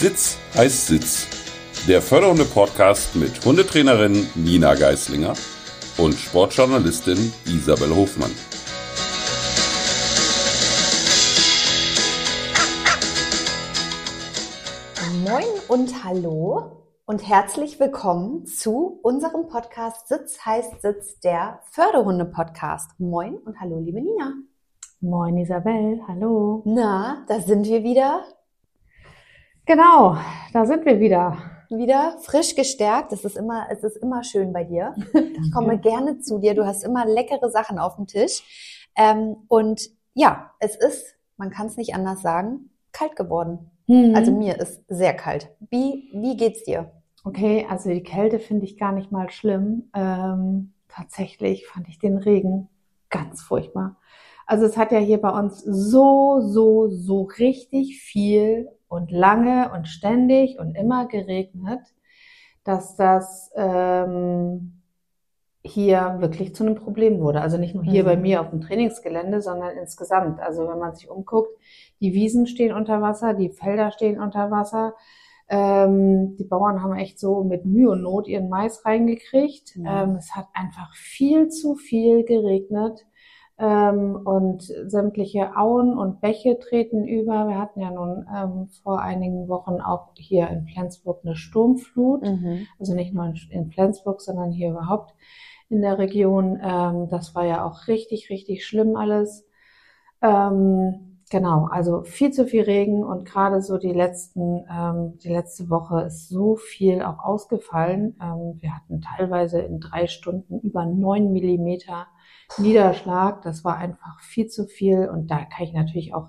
Sitz heißt Sitz. Der Förderhunde-Podcast mit Hundetrainerin Nina Geislinger und Sportjournalistin Isabel Hofmann. Moin und hallo und herzlich willkommen zu unserem Podcast Sitz heißt Sitz, der Förderhunde-Podcast. Moin und hallo, liebe Nina. Moin Isabel, hallo. Na, da sind wir wieder. Genau, da sind wir wieder. Wieder frisch gestärkt. Es ist immer, es ist immer schön bei dir. Ich komme gerne zu dir. Du hast immer leckere Sachen auf dem Tisch. Ähm, und ja, es ist, man kann es nicht anders sagen, kalt geworden. Mhm. Also mir ist sehr kalt. Wie, wie geht's dir? Okay, also die Kälte finde ich gar nicht mal schlimm. Ähm, tatsächlich fand ich den Regen ganz furchtbar. Also es hat ja hier bei uns so, so, so richtig viel und lange und ständig und immer geregnet, dass das ähm, hier wirklich zu einem Problem wurde. Also nicht nur hier Mhm. bei mir auf dem Trainingsgelände, sondern insgesamt. Also wenn man sich umguckt, die Wiesen stehen unter Wasser, die Felder stehen unter Wasser. Ähm, die Bauern haben echt so mit Mühe und Not ihren Mais reingekriegt. Ja. Ähm, es hat einfach viel zu viel geregnet. Ähm, und sämtliche Auen und Bäche treten über. Wir hatten ja nun ähm, vor einigen Wochen auch hier in Flensburg eine Sturmflut. Mhm. Also nicht nur in, in Flensburg, sondern hier überhaupt in der Region. Ähm, das war ja auch richtig, richtig schlimm alles. Ähm, genau, also viel zu viel Regen und gerade so die letzten, ähm, die letzte Woche ist so viel auch ausgefallen. Ähm, wir hatten teilweise in drei Stunden über neun Millimeter Niederschlag. Das war einfach viel zu viel und da kann ich natürlich auch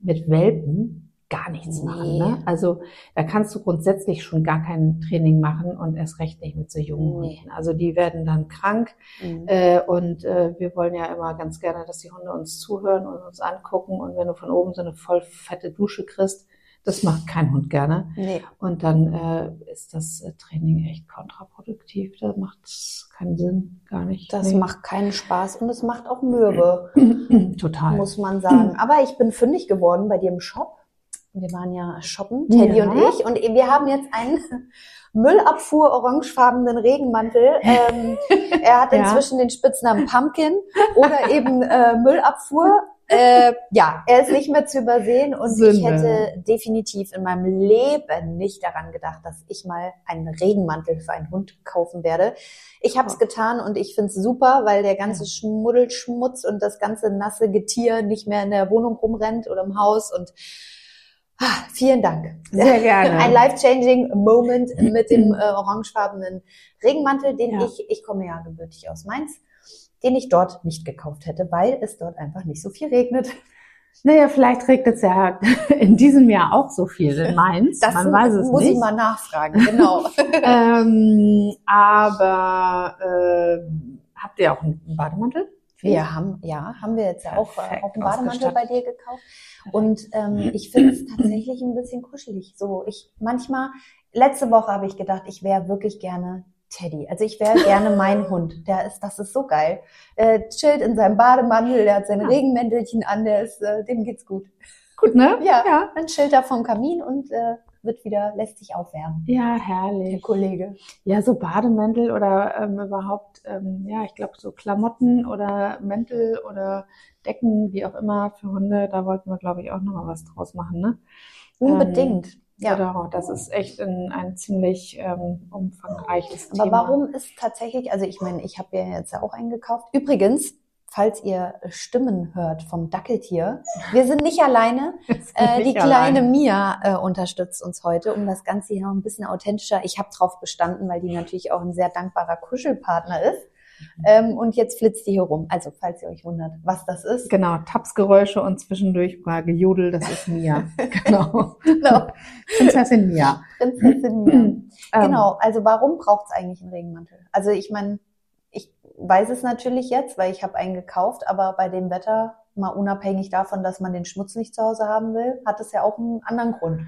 mit Welpen gar nichts Nee. machen. Ne? Also da kannst du grundsätzlich schon gar kein Training machen und erst recht nicht mit so jungen Nee. Hunden. Also die werden dann krank Mhm. äh, und äh, wir wollen ja immer ganz gerne, dass die Hunde uns zuhören und uns angucken und wenn du von oben so eine voll fette Dusche kriegst, das macht kein Hund gerne. Nee. Und dann äh, ist das äh, Training echt kontraproduktiv. Da macht es keinen Sinn, gar nicht. Das Nee. macht keinen Spaß und es macht auch mürbe, total. muss man sagen. Aber ich bin fündig geworden bei dir im Shop. Wir waren ja shoppen, Teddy Ja. und ich, und wir haben jetzt einen Müllabfuhr orangefarbenen Regenmantel. Ähm, er hat Ja. inzwischen den Spitznamen Pumpkin oder eben äh, Müllabfuhr. Äh, ja, er ist nicht mehr zu übersehen und ich Sünde. hätte definitiv in meinem Leben nicht daran gedacht, dass ich mal einen Regenmantel für einen Hund kaufen werde. Ich habe es getan und ich finde es super, weil der ganze Schmuddelschmutz und das ganze nasse Getier nicht mehr in der Wohnung rumrennt oder im Haus und ah, vielen Dank. Sehr gerne. Ein life-changing Moment mit dem äh, orangefarbenen Regenmantel, den Ja. ich, ich komme ja gebürtig aus Mainz, den ich dort nicht gekauft hätte, weil es dort einfach nicht so viel regnet. Naja, vielleicht regnet es ja in diesem Jahr auch so viel in Mainz. Das Man weiß es muss nicht. ich mal nachfragen, genau. ähm, aber äh, habt ihr auch einen Bademantel? Wir haben, ja, haben wir jetzt ja auch, äh, auch einen Bademantel bei dir gekauft. Und ähm, ich finde es tatsächlich ein bisschen kuschelig. So, ich manchmal, letzte Woche habe ich gedacht, ich wäre wirklich gerne Teddy. Also ich wäre gerne mein Hund. Der ist, das ist so geil. Der chillt in seinem Bademantel, der hat sein Ja. Regenmäntelchen an, der ist, äh, dem geht's gut. Gut, ne? Ja. Ja, Dann chillt er vom Kamin und äh, wird wieder, lässt sich aufwärmen. ja Der herrlich. Kollege. Ja, so Bademäntel oder ähm, überhaupt, ähm, ja, ich glaube so Klamotten oder Mäntel oder Decken, wie auch immer für Hunde, da wollten wir, glaube ich, auch nochmal was draus machen, ne? Unbedingt. Ja. Genau, das ist echt ein, ein ziemlich ähm, umfangreiches Aber Thema. warum ist tatsächlich, also ich meine, ich habe ja jetzt ja auch eingekauft. Übrigens, falls ihr Stimmen hört vom Dackeltier, wir sind nicht alleine. Äh, die kleine allein. Mia äh, unterstützt uns heute, um das Ganze hier noch ein bisschen authentischer. Ich habe drauf bestanden, weil die natürlich auch ein sehr dankbarer Kuschelpartner ist. Ähm, und jetzt flitzt die hier rum. Also, falls ihr euch wundert, was das ist. Genau, Tapsgeräusche und zwischendurch mal Gejodel, das ist Mia. genau. Genau. Prinzessin Mia. Prinzessin Mia. Ähm, Genau, also warum braucht es eigentlich einen Regenmantel? Also ich meine, ich weiß es natürlich jetzt, weil ich habe einen gekauft, aber bei dem Wetter, mal unabhängig davon, dass man den Schmutz nicht zu Hause haben will, hat es ja auch einen anderen Grund.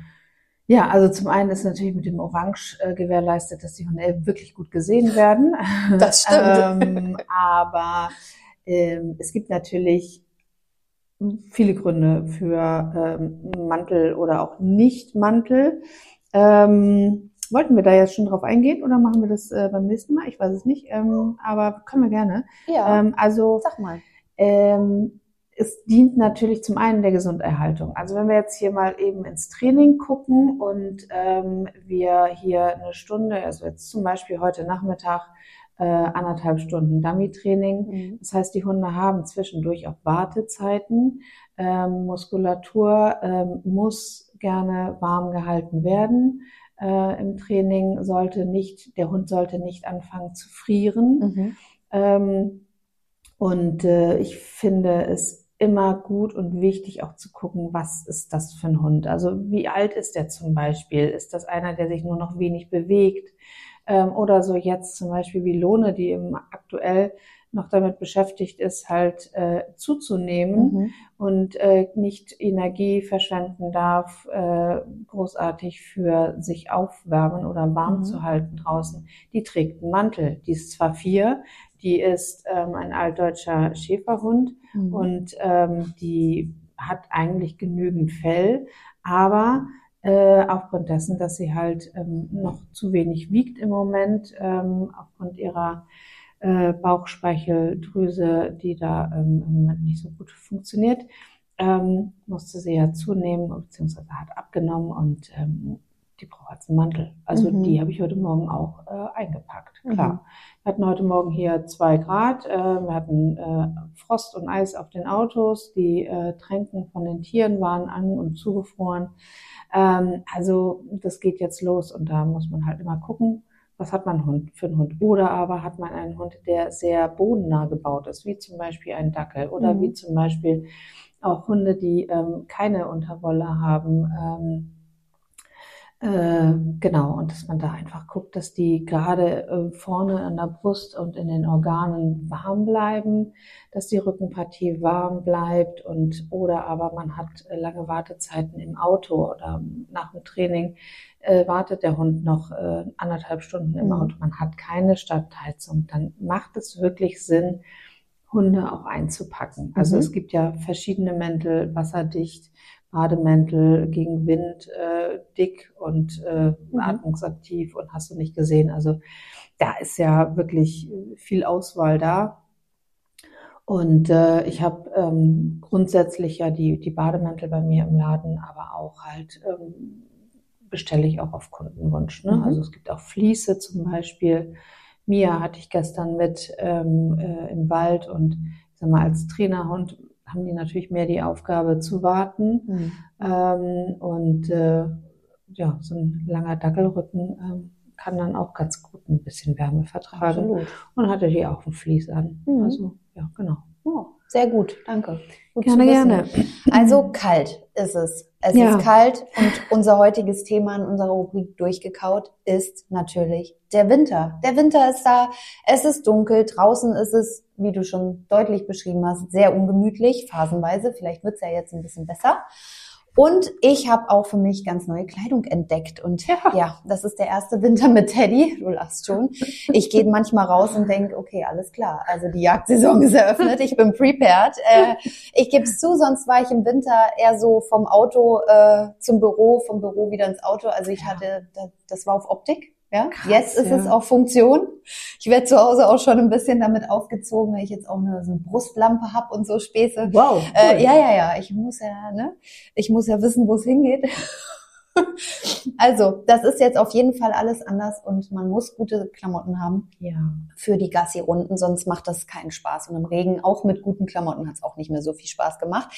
Ja, also zum einen ist natürlich mit dem Orange äh, gewährleistet, dass die Hunde wirklich gut gesehen werden. Das stimmt. ähm, aber ähm, es gibt natürlich viele Gründe für ähm, Mantel oder auch Nicht-Mantel. Ähm, wollten wir da jetzt schon drauf eingehen oder machen wir das äh, beim nächsten Mal? Ich weiß es nicht, ähm, aber können wir gerne. Ja, Ähm, also sag mal. ähm, es dient natürlich zum einen der Gesunderhaltung. Also wenn wir jetzt hier mal eben ins Training gucken und ähm, wir hier eine Stunde, also jetzt zum Beispiel heute Nachmittag äh, anderthalb Stunden Dummy-Training. Mhm. Das heißt, die Hunde haben zwischendurch auch Wartezeiten. Ähm, Muskulatur ähm, muss gerne warm gehalten werden. Äh, Im Training sollte nicht, der Hund sollte nicht anfangen zu frieren. Mhm. Ähm, und äh, ich finde es immer gut und wichtig auch zu gucken, was ist das für ein Hund? Also wie alt ist der zum Beispiel? Ist das einer, der sich nur noch wenig bewegt? Ähm, oder so jetzt zum Beispiel wie Lohne, die eben aktuell noch damit beschäftigt ist, halt äh, zuzunehmen Mhm. und äh, nicht Energie verschwenden darf, äh, großartig für sich aufwärmen oder warm Mhm. zu halten draußen. Die trägt einen Mantel. Die ist zwar vier, die ist ähm, ein altdeutscher Schäferhund Mhm. und ähm, die hat eigentlich genügend Fell, aber äh, aufgrund dessen, dass sie halt ähm, noch zu wenig wiegt im Moment, ähm, aufgrund ihrer äh, Bauchspeicheldrüse, die da ähm, im Moment nicht so gut funktioniert, ähm, musste sie ja zunehmen beziehungsweise hat abgenommen und ähm, die braucht jetzt einen Mantel. Also Mhm. die habe ich heute Morgen auch äh, eingepackt. Mhm. Klar. Wir hatten heute Morgen hier zwei Grad. Äh, wir hatten äh, Frost und Eis auf den Autos. Die äh, Tränken von den Tieren waren an und zugefroren. Ähm, also das geht jetzt los und da muss man halt immer gucken, was hat man Hund für einen Hund. Oder aber hat man einen Hund, der sehr bodennah gebaut ist, wie zum Beispiel ein Dackel oder Mhm. wie zum Beispiel auch Hunde, die ähm, keine Unterwolle haben. Ähm, äh, genau, und dass man da einfach guckt, dass die gerade äh, vorne an der Brust und in den Organen warm bleiben, dass die Rückenpartie warm bleibt und oder aber man hat äh, lange Wartezeiten im Auto oder nach dem Training äh, wartet der Hund noch äh, anderthalb Stunden im Mhm. Auto. Man hat keine Stadtheizung. Dann macht es wirklich Sinn, Hunde auch einzupacken. Also Mhm. es gibt ja verschiedene Mäntel, wasserdicht, Bademäntel gegen Wind, äh, dick und äh, Mhm. atmungsaktiv und hast du nicht gesehen. Also da ist ja wirklich viel Auswahl da. Und äh, ich habe ähm, grundsätzlich ja die, die Bademäntel bei mir im Laden, aber auch halt ähm, bestelle ich auch auf Kundenwunsch. Ne? Mhm. Also es gibt auch Fliese zum Beispiel. Mia hatte ich gestern mit ähm, äh, im Wald und ich sag mal, als Trainerhund haben die natürlich mehr die Aufgabe zu warten. Mhm. Ähm, und äh, ja, so ein langer Dackelrücken ähm, kann dann auch ganz gut ein bisschen Wärme vertragen. Absolut. Und hatte die auch ein Vlies an. Mhm. Also, ja, genau. Oh, sehr gut, danke. Gut Gerne, gerne. Also kalt ist es. Es Ja. ist kalt und unser heutiges Thema in unserer Rubrik durchgekaut ist natürlich der Winter. Der Winter ist da, es ist dunkel, draußen ist es, wie du schon deutlich beschrieben hast, sehr ungemütlich, phasenweise. Vielleicht wird's ja jetzt ein bisschen besser. Und ich habe auch für mich ganz neue Kleidung entdeckt. Und Ja. ja, das ist der erste Winter mit Teddy. Du lachst schon. Ich gehe manchmal raus und denk, okay, alles klar. Also die Jagdsaison ist eröffnet. Ich bin prepared. Äh, ich gebe es zu, sonst war ich im Winter eher so vom Auto äh, zum Büro, vom Büro wieder ins Auto. Also ich hatte, das, das war auf Optik. Ja, Krass, jetzt ist ja. es auf Funktion. Ich werde zu Hause auch schon ein bisschen damit aufgezogen, weil ich jetzt auch eine, so eine Brustlampe hab und so Späße. Wow. Äh, ja, ja, ja. Ich muss ja, ne? Ich muss ja wissen, wo es hingeht. also, das ist jetzt auf jeden Fall alles anders und man muss gute Klamotten haben ja. für die Gassi-Runden, sonst macht das keinen Spaß. Und im Regen, auch mit guten Klamotten, hat es auch nicht mehr so viel Spaß gemacht.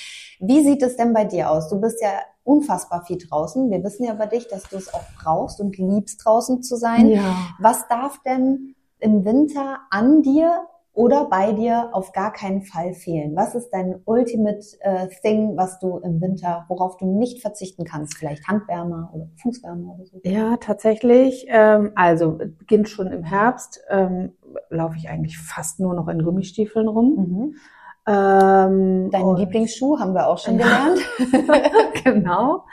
Wie sieht es denn bei dir aus? Du bist ja unfassbar viel draußen. Wir wissen ja über dich, dass du es auch brauchst und liebst, draußen zu sein. Ja. Was darf denn im Winter an dir oder bei dir auf gar keinen Fall fehlen? Was ist dein Ultimate äh, Thing, was du im Winter, worauf du nicht verzichten kannst? Vielleicht Handwärmer oder Fußwärmer oder so? Ja, tatsächlich. Ähm, also es beginnt schon im Herbst. Ähm, laufe ich eigentlich fast nur noch in Gummistiefeln rum. Mhm. Ähm, Deinen Lieblingsschuh haben wir auch schon gelernt. genau.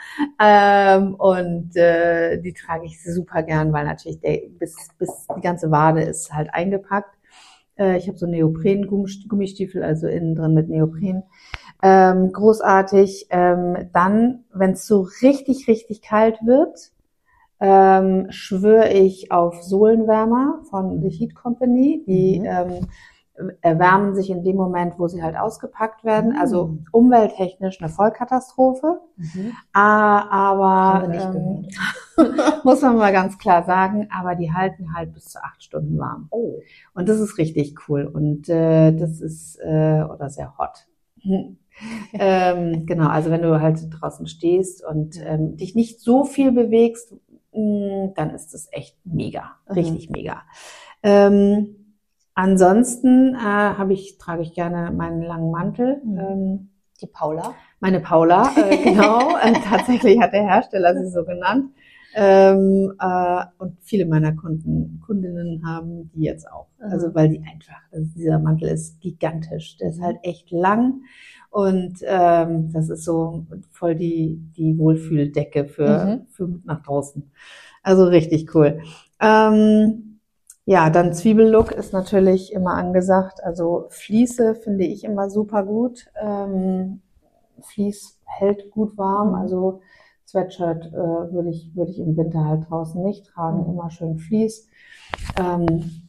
Ähm, und äh, die trage ich super gern, weil natürlich der, bis, bis die ganze Wade ist halt eingepackt. Äh, ich habe so Neopren-Gummistiefel, also innen drin mit Neopren. Ähm, großartig. Ähm, dann, wenn es so richtig, richtig kalt wird, ähm, schwöre ich auf Sohlenwärmer von The Heat Company. Die Mhm. ähm, erwärmen sich in dem Moment, wo sie halt ausgepackt werden. Mhm. Also umwelttechnisch eine Vollkatastrophe. Ah, aber ähm, muss man mal ganz klar sagen, aber die halten halt bis zu acht Stunden warm. Oh. Und das ist richtig cool und äh, das ist äh, oder sehr hot. ähm, genau, also wenn du halt draußen stehst und ähm, dich nicht so viel bewegst, mh, dann ist das echt mega, Mhm. richtig mega. Ähm, ansonsten äh, habe ich trage ich gerne meinen langen Mantel. Mhm. Ähm, Die Paula. meine Paula, äh, genau. äh, tatsächlich hat der Hersteller sie so genannt. Ähm, äh, und viele meiner Kunden, Kundinnen haben die jetzt auch. Mhm. Also weil die einfach, also dieser Mantel ist gigantisch. Der ist halt echt lang und ähm, das ist so voll die, die Wohlfühldecke für, Mhm. für nach draußen. Also richtig cool. Ähm, ja, dann Zwiebellook ist natürlich immer angesagt. Also Fliese finde ich immer super gut. Ähm, Vlies hält gut warm. Also Sweatshirt äh, würde ich, würde ich im Winter halt draußen nicht tragen. Immer schön Vlies. Ähm,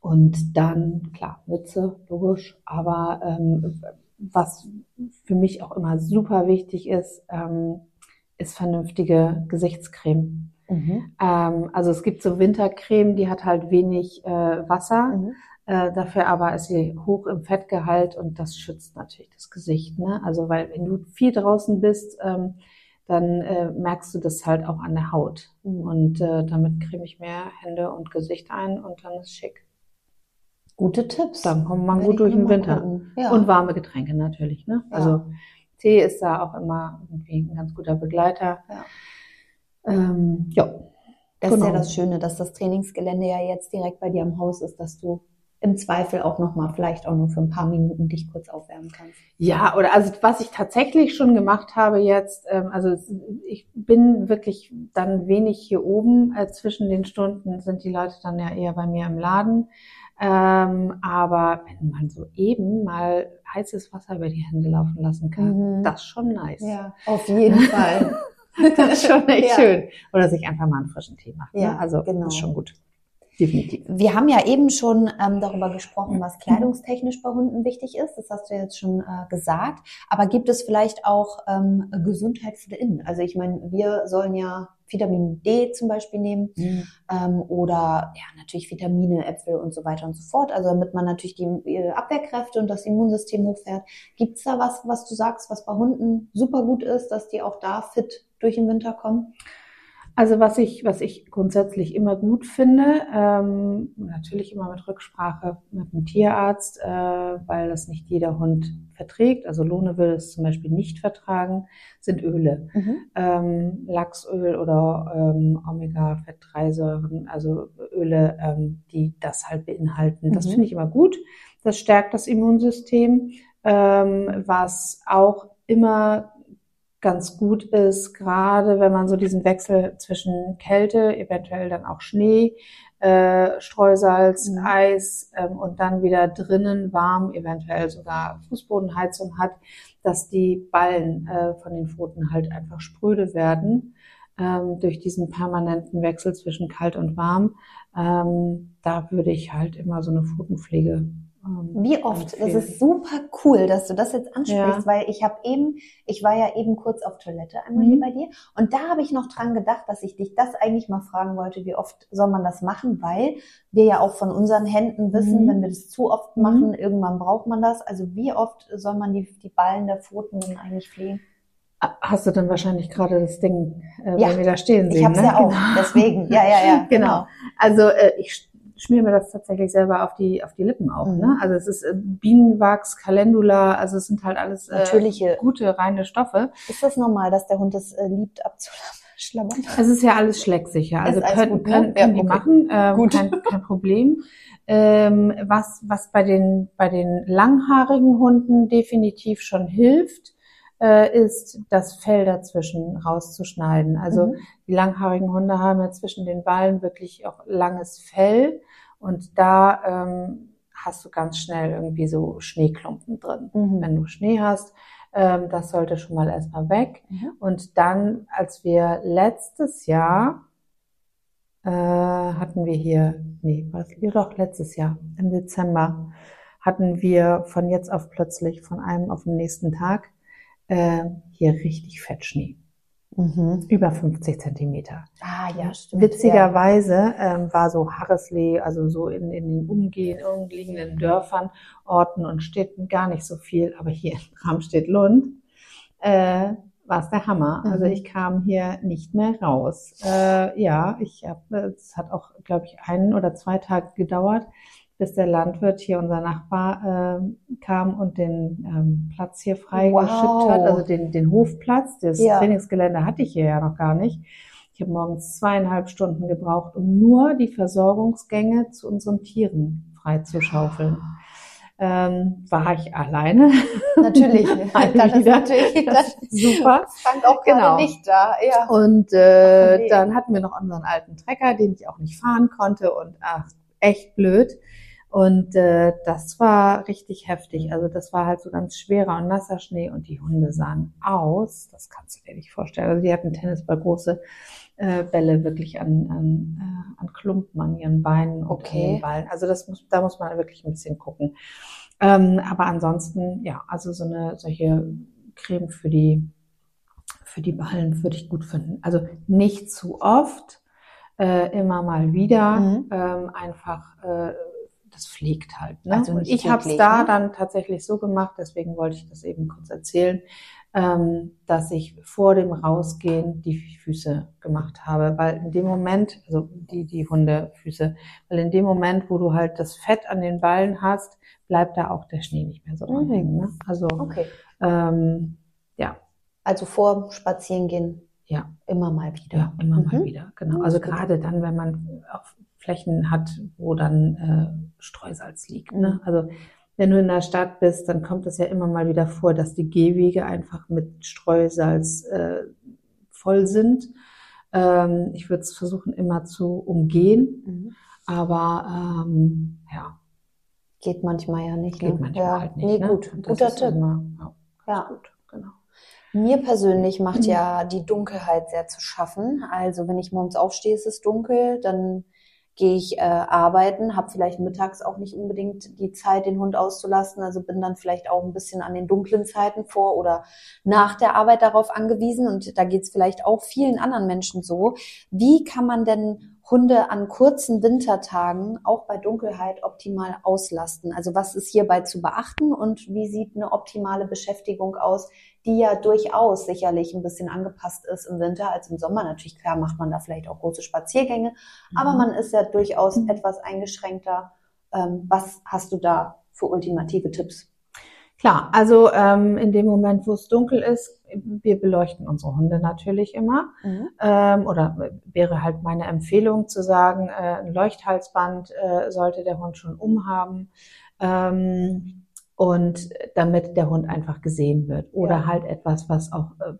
und dann, klar, Mütze, logisch. Aber ähm, was für mich auch immer super wichtig ist, ähm, ist vernünftige Gesichtscreme. Mhm. Ähm, also es gibt so Wintercreme, die hat halt wenig äh, Wasser, Mhm. äh, dafür aber ist sie hoch im Fettgehalt und das schützt natürlich das Gesicht. Ne? Also weil wenn du viel draußen bist, ähm, dann äh, merkst du das halt auch an der Haut. Mhm. Und äh, damit creme ich mir Hände und Gesicht ein und dann ist schick. Gute Tipps. Dann kommt man gut durch den Winter. Ja. Und warme Getränke natürlich. Ne? Ja. Also Tee ist da auch immer irgendwie ein ganz guter Begleiter. Ja. Ähm, ja. Das ist ja Genau. das Schöne, dass das Trainingsgelände ja jetzt direkt bei dir am Haus ist, dass du im Zweifel auch nochmal, vielleicht auch nur für ein paar Minuten dich kurz aufwärmen kannst. Ja, oder also was ich tatsächlich schon gemacht habe jetzt, ähm, also ich bin wirklich dann wenig hier oben. Äh, zwischen den Stunden sind die Leute dann ja eher bei mir im Laden. Ähm, aber wenn man so eben mal heißes Wasser über die Hände laufen lassen kann, Mhm. das ist schon nice. Ja, auf jeden Fall. Das ist schon echt Ja. schön. Oder sich einfach mal einen frischen Tee machen. Ja, ne? Also genau. das ist schon gut. Definitiv. Wir haben ja eben schon ähm, darüber gesprochen, was kleidungstechnisch bei Hunden wichtig ist. Das hast du jetzt schon äh, gesagt. Aber gibt es vielleicht auch ähm, Gesundheit für den Innen? Also ich meine, wir sollen ja Vitamin D zum Beispiel nehmen ähm, oder ja natürlich Vitamine, Äpfel und so weiter und so fort. Also damit man natürlich die äh, Abwehrkräfte und das Immunsystem hochfährt. Gibt es da was, was du sagst, was bei Hunden super gut ist, dass die auch da fit durch den Winter kommen? Also was ich, was ich grundsätzlich immer gut finde, ähm, natürlich immer mit Rücksprache mit dem Tierarzt, äh, weil das nicht jeder Hund verträgt. Also Lohne will es zum Beispiel nicht vertragen, sind Öle. Ähm, Lachsöl oder ähm, Omega-Fettreisäuren, also Öle, ähm, die das halt beinhalten. Das Mhm. finde ich immer gut. Das stärkt das Immunsystem. Ähm, was auch immer ganz gut ist, gerade wenn man so diesen Wechsel zwischen Kälte, eventuell dann auch Schnee, äh, Streusalz, Mhm. Eis ähm, und dann wieder drinnen warm, eventuell sogar Fußbodenheizung hat, dass die Ballen äh, von den Pfoten halt einfach spröde werden ähm, durch diesen permanenten Wechsel zwischen kalt und warm. Ähm, da würde ich halt immer so eine Pfotenpflege Wie oft? Das ist super cool, dass du das jetzt ansprichst, Ja. weil ich habe eben, ich war ja eben kurz auf Toilette einmal Mhm. hier bei dir und da habe ich noch dran gedacht, dass ich dich das eigentlich mal fragen wollte, wie oft soll man das machen, weil wir ja auch von unseren Händen wissen, Mhm. wenn wir das zu oft Mhm. machen, irgendwann braucht man das. Also wie oft soll man die, die Ballen der Pfoten denn eigentlich pflegen? Hast du dann wahrscheinlich gerade das Ding äh, Ja. bei mir da stehen sehen? Ich habe es ne? ja auch, deswegen. Ja, ja, ja. Genau. Also äh, ich sch- schmier mir das tatsächlich selber auf die auf die Lippen auch. Mhm. Ne? Also es ist äh, Bienenwachs, Calendula, also es sind halt alles äh, Natürliche. gute reine Stoffe. Ist das normal, dass der Hund es äh, liebt abzuschlabbern? Es ist ja alles schlecksicher. Also können, gut, ne? können, Ja, können die okay. machen, ähm, Gut. Kein, kein Problem. Ähm, was was bei den bei den langhaarigen Hunden definitiv schon hilft, äh, ist das Fell dazwischen rauszuschneiden. Also Mhm. Die langhaarigen Hunde haben ja zwischen den Ballen wirklich auch langes Fell und da ähm, hast du ganz schnell irgendwie so Schneeklumpen drin. Mhm. Wenn du Schnee hast, ähm, das sollte schon mal erstmal weg. Mhm. Und dann, als wir letztes Jahr äh, hatten wir hier, nee, was, ja doch, letztes Jahr, im Dezember, hatten wir von jetzt auf plötzlich, von einem auf den nächsten Tag, äh, hier richtig Fettschnee. Mhm. Über 50 Zentimeter. Ah, ja, stimmt. Witzigerweise ähm, war so Harreslee, also so in, in den umgehen, umliegenden Dörfern, Orten und Städten gar nicht so viel, aber hier in Bramstedt-Lund äh, war es der Hammer. Also Mhm. ich kam hier nicht mehr raus. Äh, ja, ich habe, es hat auch, glaube ich, einen oder zwei Tage gedauert, bis der Landwirt hier, unser Nachbar, äh, kam und den ähm, Platz hier freigeschippt Wow. hat, also den, den Hofplatz. Das Ja. Trainingsgelände hatte ich hier ja noch gar nicht. Ich habe morgens zweieinhalb Stunden gebraucht, um nur die Versorgungsgänge zu unseren Tieren freizuschaufeln. Ähm, war ich alleine. Natürlich. Dann ist natürlich Das ist super. Frank auch Genau. nicht da. Ja. Und äh, nee. dann hatten wir noch unseren alten Trecker, den ich auch nicht fahren konnte und ach, echt blöd. Und äh, das war richtig heftig. Also das war halt so ganz schwerer und nasser Schnee und die Hunde sahen aus. Das kannst du dir nicht vorstellen. Also die hatten Tennisball große äh, Bälle wirklich an, an, äh, an Klumpen an ihren Beinen und Okay. an den Ballen. Also das muss, da muss man wirklich ein bisschen gucken. Ähm, aber ansonsten, ja, also so eine solche Creme für die für die Ballen würde ich gut finden. Also nicht zu oft, äh, immer mal wieder, Mhm. ähm, einfach äh, das pflegt halt. Ne? Also ich habe es da ne? dann tatsächlich so gemacht, deswegen wollte ich das eben kurz erzählen, ähm, dass ich vor dem Rausgehen die Füße gemacht habe, weil in dem Moment, also die, die Hundefüße, weil in dem Moment, wo du halt das Fett an den Ballen hast, bleibt da auch der Schnee nicht mehr so dran Mhm. hängen. Ne? Also Okay. ähm, ja, Also vor Spazierengehen ja. immer mal wieder. Ja, immer mal Mhm. wieder, genau. Also gerade dann, wenn man auf Flächen hat, wo dann äh, Streusalz liegt. Ne? Mhm. Also wenn du in der Stadt bist, dann kommt es ja immer mal wieder vor, dass die Gehwege einfach mit Streusalz äh, voll sind. Ähm, ich würde es versuchen, immer zu umgehen, Mhm. aber ähm, ja, Geht manchmal ja nicht. geht ne? manchmal ja. halt nicht. Nee, ne? gut. Guter ist Tipp. Immer, ja, Ja. gut, genau. Mir persönlich macht ja die Dunkelheit sehr zu schaffen. Also wenn ich morgens aufstehe, ist es dunkel, dann gehe ich äh, arbeiten, habe vielleicht mittags auch nicht unbedingt die Zeit, den Hund auszulasten. Also bin dann vielleicht auch ein bisschen an den dunklen Zeiten vor oder nach der Arbeit darauf angewiesen. Und da geht es vielleicht auch vielen anderen Menschen so. Wie kann man denn Hunde an kurzen Wintertagen auch bei Dunkelheit optimal auslasten? Also was ist hierbei zu beachten und wie sieht eine optimale Beschäftigung aus, die ja durchaus sicherlich ein bisschen angepasst ist im Winter als im Sommer. Natürlich, klar, macht man da vielleicht auch große Spaziergänge, aber Mhm. man ist ja durchaus etwas eingeschränkter. Ähm, was hast du da für ultimative Tipps? Klar, also ähm, in dem Moment, wo es dunkel ist, wir beleuchten unsere Hunde natürlich immer. Ähm, oder wäre halt meine Empfehlung zu sagen, äh, ein Leuchthalsband äh, sollte der Hund schon umhaben. Ähm, und damit der Hund einfach gesehen wird. Oder Ja. halt etwas, was auch äh,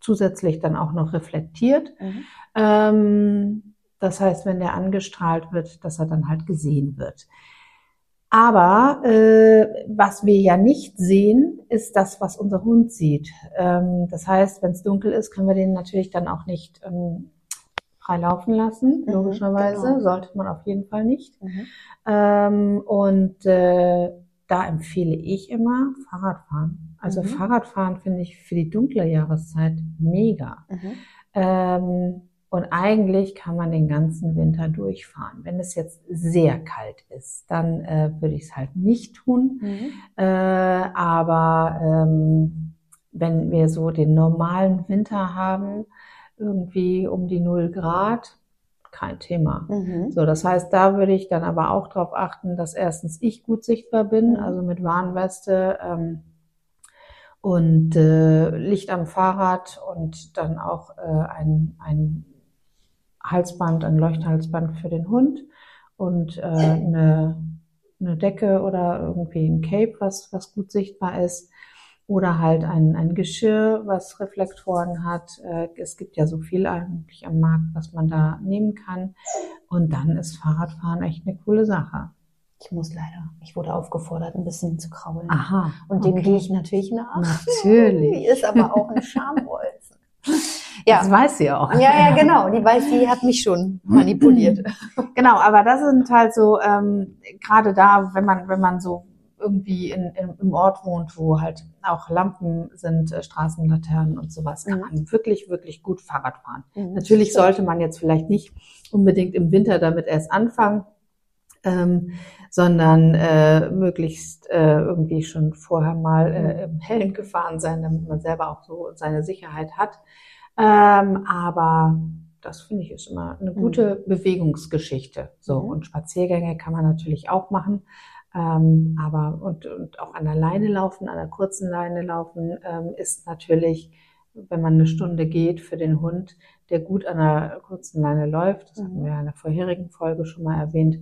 zusätzlich dann auch noch reflektiert. Mhm. Ähm, das heißt, wenn der angestrahlt wird, dass er dann halt gesehen wird. Aber äh, was wir ja nicht sehen, ist das, was unser Hund sieht. Ähm, das heißt, wenn es dunkel ist, können wir den natürlich dann auch nicht ähm, frei laufen lassen. Mhm, Logischerweise genau. sollte man auf jeden Fall nicht. Mhm. Ähm, und äh, da empfehle ich immer Fahrradfahren. Also Mhm. Fahrradfahren finde ich für die dunkle Jahreszeit mega. Mhm. Ähm, und eigentlich kann man den ganzen Winter durchfahren. Wenn es jetzt sehr kalt ist, dann äh, würde ich es halt nicht tun. Mhm. Äh, aber ähm, wenn wir so den normalen Winter haben, irgendwie um die 0 Grad, kein Thema. Mhm. So, das heißt, da würde ich dann aber auch darauf achten, dass erstens ich gut sichtbar bin, Mhm. also mit Warnweste ähm, und äh, Licht am Fahrrad und dann auch äh, ein, ein Halsband, ein Leuchthalsband für den Hund und äh, eine, eine Decke oder irgendwie ein Cape, was, was gut sichtbar ist. Oder halt ein, ein Geschirr, was Reflektoren hat. Äh, Es gibt ja so viel eigentlich am Markt, was man da nehmen kann. Und dann ist Fahrradfahren echt eine coole Sache. Ich muss leider. Ich wurde aufgefordert, ein bisschen zu kraulen. Aha. Und dem okay. gehe ich natürlich nach. Natürlich. Die ist aber auch ein Schambolzen. Ja. Das weiß sie auch. Ja, ja, genau. Die weiß, die hat mich schon manipuliert. Genau, aber das sind halt so, ähm, gerade da, wenn man, wenn man so irgendwie in, in, im Ort wohnt, wo halt auch Lampen sind, äh, Straßenlaternen und sowas, kann Mhm. man wirklich, wirklich gut Fahrrad fahren. Mhm. Natürlich sollte man jetzt vielleicht nicht unbedingt im Winter damit erst anfangen, ähm, sondern äh, möglichst äh, irgendwie schon vorher mal äh, im Hellen gefahren sein, damit man selber auch so seine Sicherheit hat. Ähm, aber das finde ich ist immer eine gute Bewegungsgeschichte. So Mhm. und Spaziergänge kann man natürlich auch machen. Ähm, aber und, und auch an der Leine laufen, an der kurzen Leine laufen, ähm, ist natürlich, wenn man eine Stunde geht für den Hund, der gut an der kurzen Leine läuft, das hatten Mhm. wir ja in der vorherigen Folge schon mal erwähnt,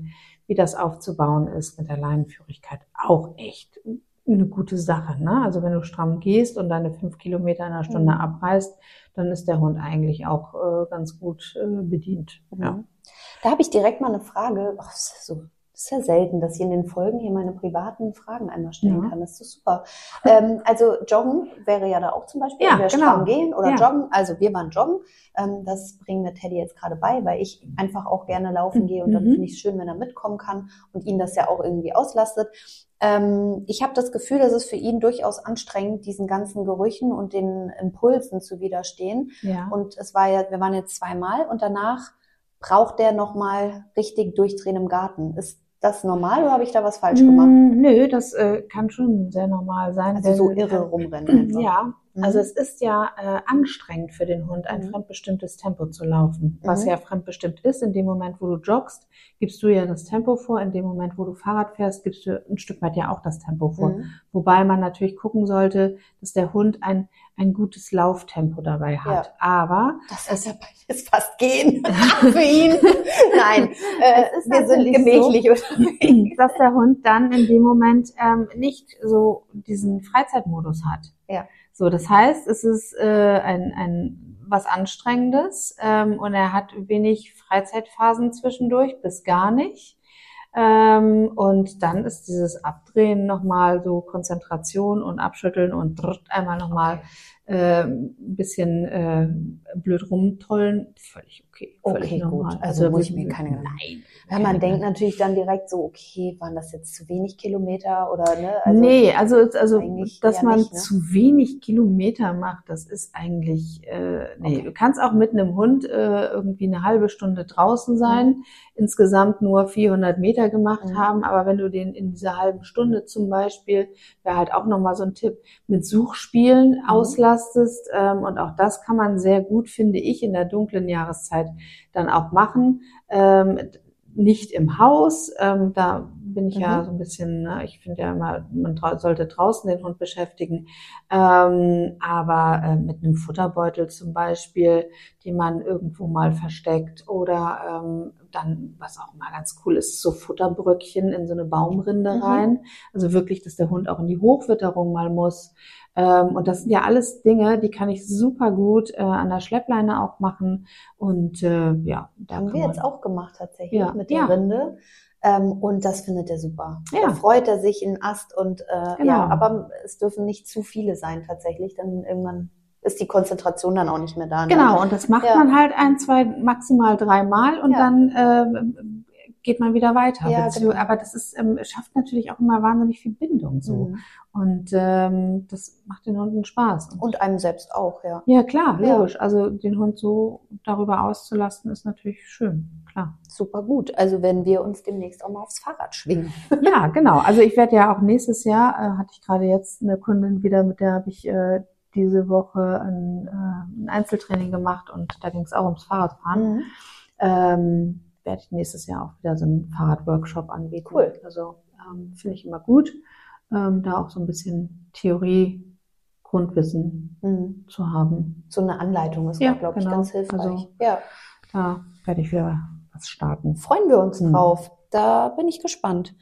wie das aufzubauen ist mit der Leinenführigkeit, auch echt eine gute Sache. Ne? Also wenn du stramm gehst und deine fünf Kilometer in einer Stunde Mhm. abreißt, dann ist der Hund eigentlich auch äh, ganz gut äh, bedient. Ja. Mhm. Da habe ich direkt mal eine Frage. Ist so das ist ja selten, dass ich in den Folgen hier meine privaten Fragen einmal stellen Ja. kann. Das ist so super. ähm, also Joggen wäre ja da auch zum Beispiel, Ja, wir genau. stramm gehen oder Ja. joggen. Also wir waren joggen. Ähm, das bringen wir Teddy jetzt gerade bei, weil ich einfach auch gerne laufen gehe und dann Mhm. finde ich es schön, wenn er mitkommen kann und ihn das ja auch irgendwie auslastet. Ähm, ich habe das Gefühl, dass es für ihn durchaus anstrengend, diesen ganzen Gerüchen und den Impulsen zu widerstehen. Ja. Und es war ja, wir waren jetzt zweimal und danach braucht der nochmal richtig durchdrehen im Garten. Ist das normal oder habe ich da was falsch gemacht? Mm, Nö, das äh, kann schon sehr normal sein. Also so irre rumrennen einfach. Ja, Mhm. also es ist ja äh, anstrengend für den Hund, ein Mhm. fremdbestimmtes Tempo zu laufen. Was Mhm. ja fremdbestimmt ist, in dem Moment, wo du joggst, gibst du ja das Tempo vor. In dem Moment, wo du Fahrrad fährst, gibst du ein Stück weit ja auch das Tempo vor. Mhm. Wobei man natürlich gucken sollte, dass der Hund ein, ein gutes Lauftempo dabei hat. Aber Das ist ja beides fast gehen für ihn. Nein, äh, Es ist wir sind gemächlich unterwegs. dass der Hund dann in dem Moment ähm, nicht so diesen Freizeitmodus hat. Ja. So, das heißt, es ist äh, ein, ein was Anstrengendes ähm, und er hat wenig Freizeitphasen zwischendurch, bis gar nicht. Ähm, und dann ist dieses Abdrehen nochmal so Konzentration und Abschütteln und einmal nochmal äh, ein bisschen äh, blöd rumtollen, völlig okay. Völlig Okay, normal. gut. Also muss ich mir keine Gedanken Nein. Ja, man denkt Gedanken. natürlich dann direkt so, okay, waren das jetzt zu wenig Kilometer oder ne? nee, also, also dass man nicht, ne? zu wenig Kilometer macht, das ist eigentlich, äh, nee, Okay. du kannst auch mit einem Hund äh, irgendwie eine halbe Stunde draußen sein, insgesamt nur 400 Meter gemacht Mhm. haben, aber wenn du den in dieser halben Stunde zum Beispiel, wäre halt auch nochmal so ein Tipp, mit Suchspielen Mhm. auslastest ähm, und auch das kann man sehr gut, finde ich, in der dunklen Jahreszeit dann auch machen. Ähm, nicht im Haus, ähm, da bin ich ja Mhm. so ein bisschen, ne, ich finde ja immer, man sollte draußen den Hund beschäftigen, ähm, aber äh, mit einem Futterbeutel zum Beispiel, den man irgendwo mal versteckt oder ähm, dann, was auch mal ganz cool ist, so Futterbröckchen in so eine Baumrinde Mhm. rein, also wirklich, dass der Hund auch in die Hochwitterung mal muss. Ähm, und das sind ja alles Dinge, die kann ich super gut äh, an der Schleppleine auch machen und äh, ja, da Haben wir jetzt auch gemacht tatsächlich Ja, mit der ja. Rinde. Ähm, und das findet er super. Ja. Da freut er sich in Ast und äh, Genau. ja, aber es dürfen nicht zu viele sein tatsächlich, dann irgendwann ist die Konzentration dann auch nicht mehr da. Ne? Genau, und das macht Ja. man halt ein, zwei, maximal dreimal und Ja. dann äh, geht man wieder weiter. Ja, Bezieh- genau. Aber das ist, ähm, schafft natürlich auch immer wahnsinnig viel Bindung so. Mhm. Und ähm, das macht den Hunden Spaß. Und, Und einem selbst auch, ja. ja, klar, Ja. logisch. Also den Hund so darüber auszulasten, ist natürlich schön, klar. Super gut. Also wenn wir uns demnächst auch mal aufs Fahrrad schwingen. Ja, genau. Also ich werde ja auch nächstes Jahr, äh, hatte ich gerade jetzt eine Kundin wieder, mit der habe ich äh, diese Woche ein, äh, ein Einzeltraining gemacht und da ging es auch ums Fahrradfahren. Mhm. ähm, werde ich nächstes Jahr auch wieder so einen Fahrradworkshop anbieten. Cool. Also ähm, finde ich immer gut, ähm, da auch so ein bisschen Theorie, Grundwissen Mhm. zu haben. So eine Anleitung ist, Ja, glaube ich, genau. ganz hilfreich. Also- ja, Da werde ich wieder was starten. freuen wir uns Mhm. drauf. Da bin ich gespannt.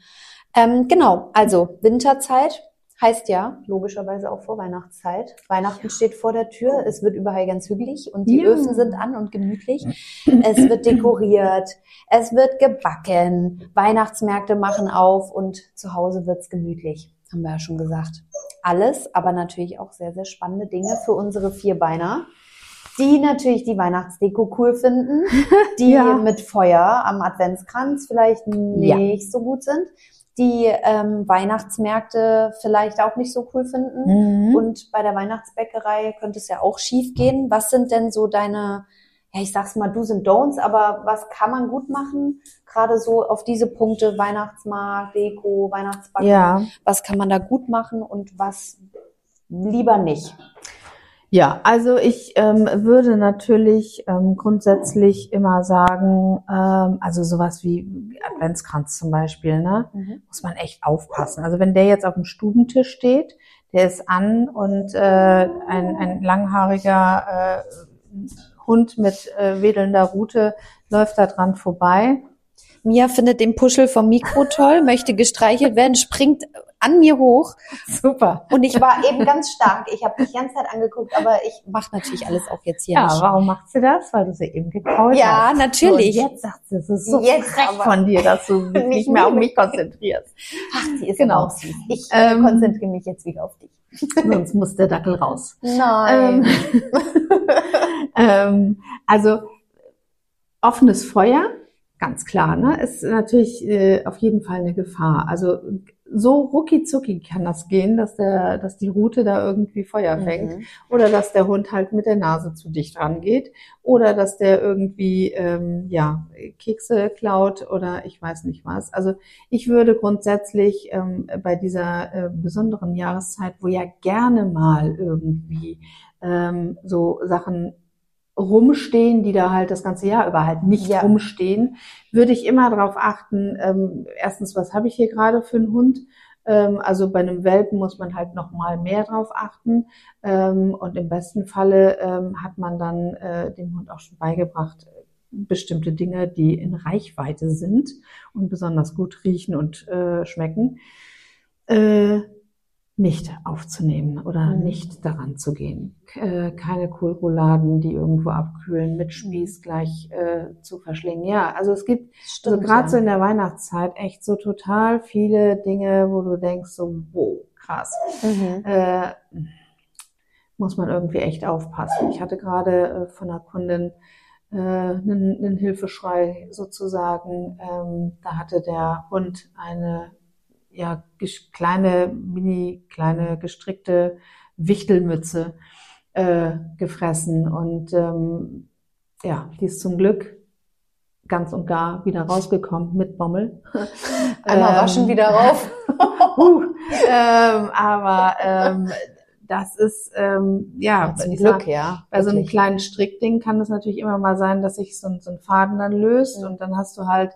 Ähm, genau, also Winterzeit Heißt ja, logischerweise auch vor Weihnachtszeit. Weihnachten steht vor der Tür, es wird überall ganz hügelig und die Ja. Öfen sind an und gemütlich. Es wird dekoriert, es wird gebacken, Weihnachtsmärkte machen auf und zu Hause wird's gemütlich. Haben wir ja schon gesagt. Alles, aber natürlich auch sehr, sehr spannende Dinge für unsere Vierbeiner, die natürlich die Weihnachtsdeko cool finden, die Ja. mit Feuer am Adventskranz vielleicht nicht so gut sind, die ähm, Weihnachtsmärkte vielleicht auch nicht so cool finden. Mhm. Und bei der Weihnachtsbäckerei könnte es ja auch schief gehen. Was sind denn so deine, ja, ich sag's mal, Do's und Don'ts, aber was kann man gut machen? Gerade so auf diese Punkte Weihnachtsmarkt, Deko, Weihnachtsbacken. ja. Was kann man da gut machen und was lieber nicht? Ja, also ich ähm, würde natürlich ähm, grundsätzlich immer sagen, ähm, also sowas wie Adventskranz zum Beispiel, ne, muss man echt aufpassen. Also wenn der jetzt auf dem Stubentisch steht, der ist an und äh, ein, ein langhaariger äh, Hund mit äh, wedelnder Rute läuft da dran vorbei. Mia findet den Puschel vom Mikro toll, möchte gestreichelt werden, springt an mir hoch Super. und ich war eben ganz stark. Ich habe dich die ganze Zeit angeguckt, aber ich mache natürlich alles auch jetzt hier Ja, nicht. warum macht sie das? Weil du sie eben gekrault Ja, hast. natürlich. So, und jetzt sagt sie, es ist so Jetzt frech von dir, dass du dich nicht mehr auf mich konzentrierst. Ach, sie ist Genau. süß. Ich äh, Ähm, konzentriere mich jetzt wieder auf dich. Sonst muss der Dackel raus. Nein. ähm, also offenes Feuer, ganz klar, ne, ist natürlich äh, auf jeden Fall eine Gefahr. Also so rucki zucki kann das gehen, dass der, dass die Rute da irgendwie Feuer fängt Mhm. oder dass der Hund halt mit der Nase zu dicht rangeht oder dass der irgendwie ähm, ja Kekse klaut oder ich weiß nicht was. Also ich würde grundsätzlich ähm, bei dieser äh, besonderen Jahreszeit, wo ja gerne mal irgendwie ähm, so Sachen rumstehen, die da halt das ganze Jahr über halt nicht Ja. rumstehen, würde ich immer darauf achten, ähm, erstens, was habe ich hier gerade für einen Hund? Ähm, also bei einem Welpen muss man halt noch mal mehr drauf achten. Ähm, und im besten Falle ähm, hat man dann äh, dem Hund auch schon beigebracht, äh, bestimmte Dinge, die in Reichweite sind und besonders gut riechen und äh, schmecken, äh, nicht aufzunehmen oder Mhm. nicht daran zu gehen. Äh, keine Kohlrouladen, die irgendwo abkühlen, mit Spieß gleich äh, zu verschlingen. Ja, also es gibt also gerade ja. so in der Weihnachtszeit echt so total viele Dinge, wo du denkst so, wow, krass. Mhm. Äh, muss man irgendwie echt aufpassen. Ich hatte gerade äh, von einer Kundin äh, einen, einen Hilfeschrei sozusagen. Ähm, da hatte der Hund eine ja kleine, mini kleine gestrickte Wichtelmütze äh, gefressen und ähm, ja, die ist zum Glück ganz und gar wieder rausgekommen mit Bommel. Einmal Ähm, waschen wieder rauf. Huh, ähm, aber ähm, das ist ähm, ja, bei Zum Glück, ja. bei so einem wirklich. kleinen Strickding kann es natürlich immer mal sein, dass sich so, ein- so ein Faden dann löst Ja. und dann hast du halt